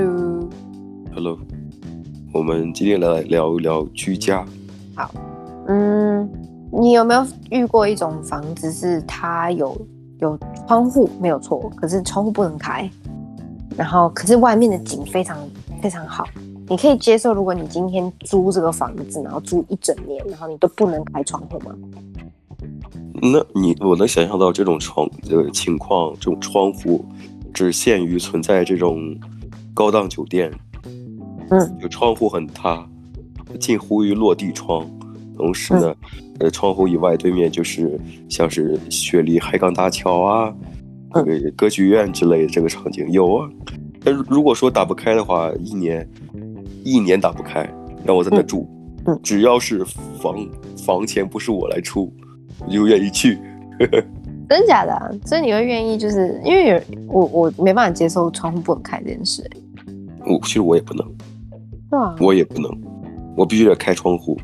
Hello，Hello，我们今天来聊一聊居家。好，嗯，你有没有遇过一种房子是它有有窗户没有错，可是窗户不能开，然后可是外面的景非常非常好，你可以接受？如果你今天租这个房子，然后租一整年，然后你都不能开窗户吗？那你我能想象到这种窗的情况，这种窗户只限于存在这种高档酒店，嗯，有窗户很塌，近乎于落地窗，同时呢，嗯、呃，窗户以外对面就是像是雪梨海港大桥啊，这个歌剧院之类的这个场景有啊。但如果说打不开的话，一年一年打不开，让我在那住，嗯。嗯、只要是房房钱不是我来出。我就愿意去，真的假的、啊？所以你会愿意，就是因为有我，我没办法接受窗户不能开这件事。我其实我也不能，对啊，我也不能，我必须得开窗户。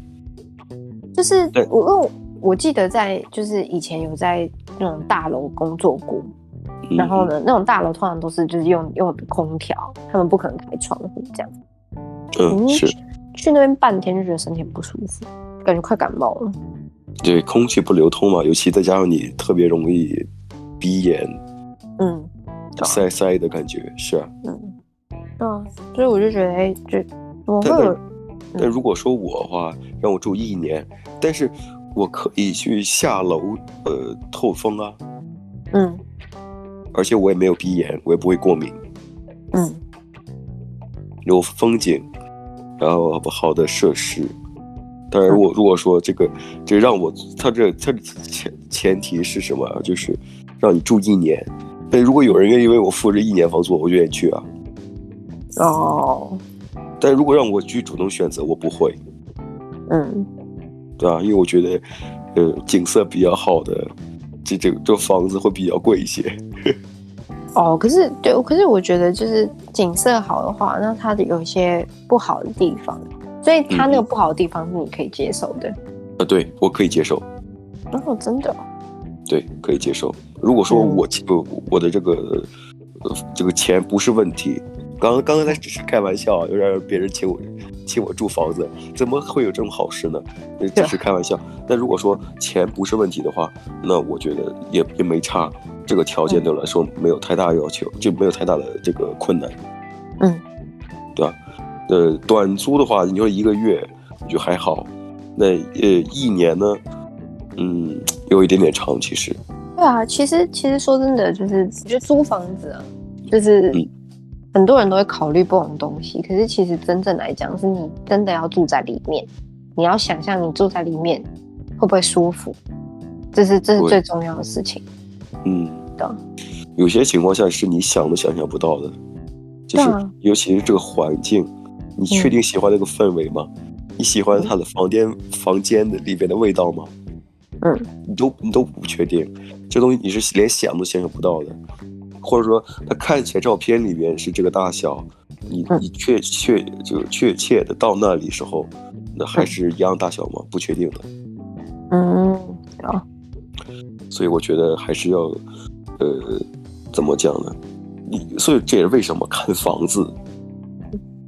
就是我，我我记得在就是以前有在那种大楼工作过，嗯、然后呢，那种大楼通常都是就是用用空调，他们不可能开窗户这样。嗯，是去，那边半天就觉得身体不舒服，感觉快感冒了。对，空气不流通嘛，尤其再加上你特别容易鼻炎，嗯，塞塞的感觉是啊，嗯，啊，所以我就觉得，哎，这我会但，但如果说我的话，让我住一年，但是我可以去下楼，呃，透风啊，嗯，而且我也没有鼻炎，我也不会过敏，嗯，有风景，然后好的设施。当然，我如果说这个，这让我他这他前前提是什么？就是让你住一年。但如果有人愿意为我付这一年房租，我就愿意去啊。哦。但如果让我去主动选择，我不会。嗯。对啊，因为我觉得，呃，景色比较好的，这这这房子会比较贵一些。哦，可是对，可是我觉得就是景色好的话，那它的有一些不好的地方。所以他那个不好的地方是你可以接受的，啊、嗯，对我可以接受。哦，真的？对，可以接受。如果说我不、嗯、我的这个呃这个钱不是问题，刚刚刚才只是开玩笑，又让别人请我请我住房子，怎么会有这种好事呢？只是开玩笑。但如果说钱不是问题的话，那我觉得也也没差。这个条件对我来说没有太大要求，嗯、就没有太大的这个困难。嗯，对吧？呃，短租的话，你说一个月就还好，那呃一年呢，嗯，有一点点长，其实。对啊，其实其实说真的，就是我觉得租房子啊，就是很多人都会考虑不同东西，嗯、可是其实真正来讲，是你真的要住在里面，你要想象你住在里面会不会舒服，这是这是最重要的事情。嗯，对。有些情况下是你想都想象不到的，就是尤其是这个环境。你确定喜欢那个氛围吗？嗯、你喜欢他的房间、嗯、房间的里边的味道吗？嗯，你都你都不确定，这东西你是连想都想象不到的，或者说他看起来照片里边是这个大小，你你确确就确切的到那里时候，那还是一样大小吗？不确定的。嗯，好。所以我觉得还是要，呃，怎么讲呢？你所以这也是为什么看房子。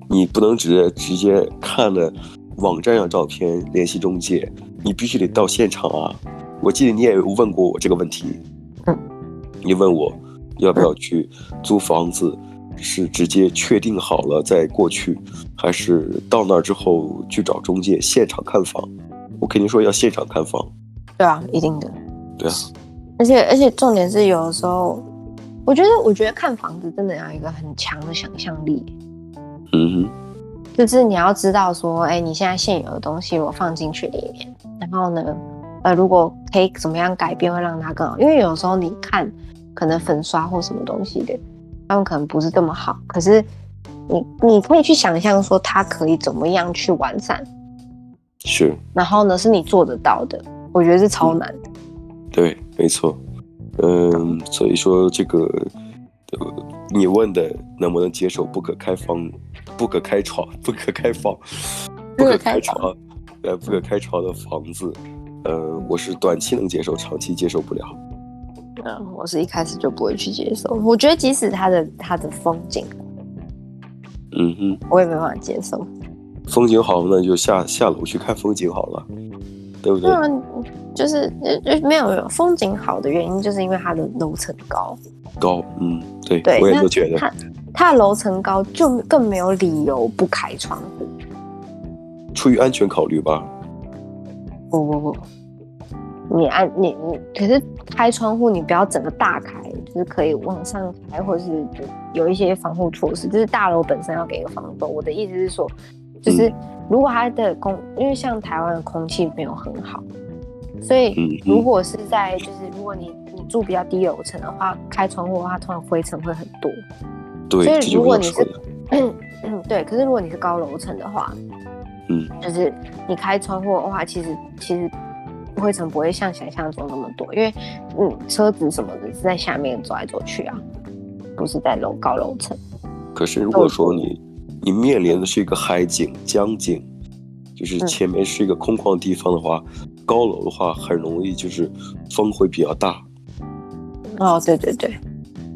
你不能直接直接看了网站上照片联系中介，你必须得到现场啊！我记得你也问过我这个问题，嗯，你问我要不要去租房子，是直接确定好了再过去，还是到那儿之后去找中介现场看房？我肯定说要现场看房。对啊，一定的。对啊，而且而且重点是有的时候，我觉得我觉得看房子真的要一个很强的想象力。嗯哼，就是你要知道说，哎、欸，你现在现有的东西我放进去里面，然后呢，呃，如果可以怎么样改变会让它更好？因为有时候你看，可能粉刷或什么东西的，他们可能不是这么好，可是你你可以去想象说，它可以怎么样去完善？是。然后呢，是你做得到的，我觉得是超难对，没错。嗯，所以说这个。呃，你问的能不能接受不可开房、不可开窗、不可开房、不可开窗，呃，不可开窗的房子，呃，我是短期能接受，长期接受不了。嗯，我是一开始就不会去接受。我觉得即使它的它的风景嗯哼，我也没办法接受。风景好，那就下下楼去看风景好了，对不对？对啊，就是没有没有风景好的原因，就是因为它的楼层高。高，嗯，对，对，我也都觉得。它它的楼层高，就更没有理由不开窗户。出于安全考虑吧。不不不，你安你你，可是开窗户你不要整个大开，就是可以往上开，或者是有一些防护措施，就是大楼本身要给一个防风。我的意思是说。就是如果它的空，因为像台湾的空气没有很好，所以如果是在就是如果你你住比较低楼层的话，开窗户的话，通常灰尘会很多。对，所以如果你是 对，可是如果你是高楼层的话，嗯，就是你开窗户的话，其实其实灰尘不会像想象中那么多，因为嗯车子什么的是在下面走来走去啊，不是在楼高楼层。可是如果说你。你面临的是一个海景、江景，就是前面是一个空旷地方的话，嗯、高楼的话很容易就是风会比较大。哦，对对对，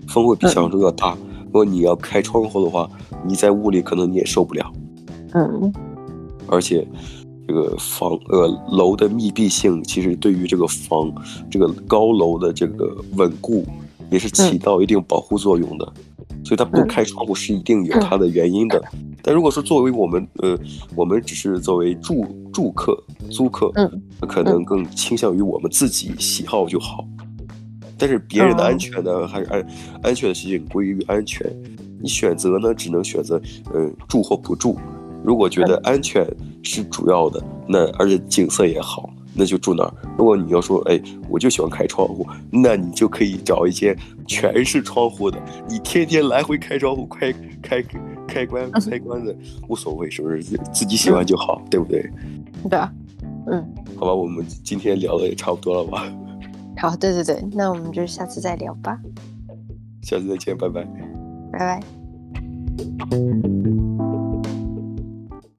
风会比想象中要大。嗯、如果你要开窗户的话，你在屋里可能你也受不了。嗯，而且这个房呃楼的密闭性，其实对于这个房这个高楼的这个稳固也是起到一定保护作用的。所以它不开窗户是一定有它的原因的，但如果说作为我们呃，我们只是作为住住客、租客，可能更倾向于我们自己喜好就好。但是别人的安全呢，还是安安全的事情归于安全，你选择呢，只能选择呃住或不住。如果觉得安全是主要的，那而且景色也好。那就住那儿。如果你要说，哎，我就喜欢开窗户，那你就可以找一间全是窗户的，你天天来回开窗户，开开开关开关的，无所谓，是不是？自己喜欢就好，嗯、对不对？对啊，嗯。好吧，我们今天聊的也差不多了吧？好，对对对，那我们就下次再聊吧。下次再见，拜拜。拜拜。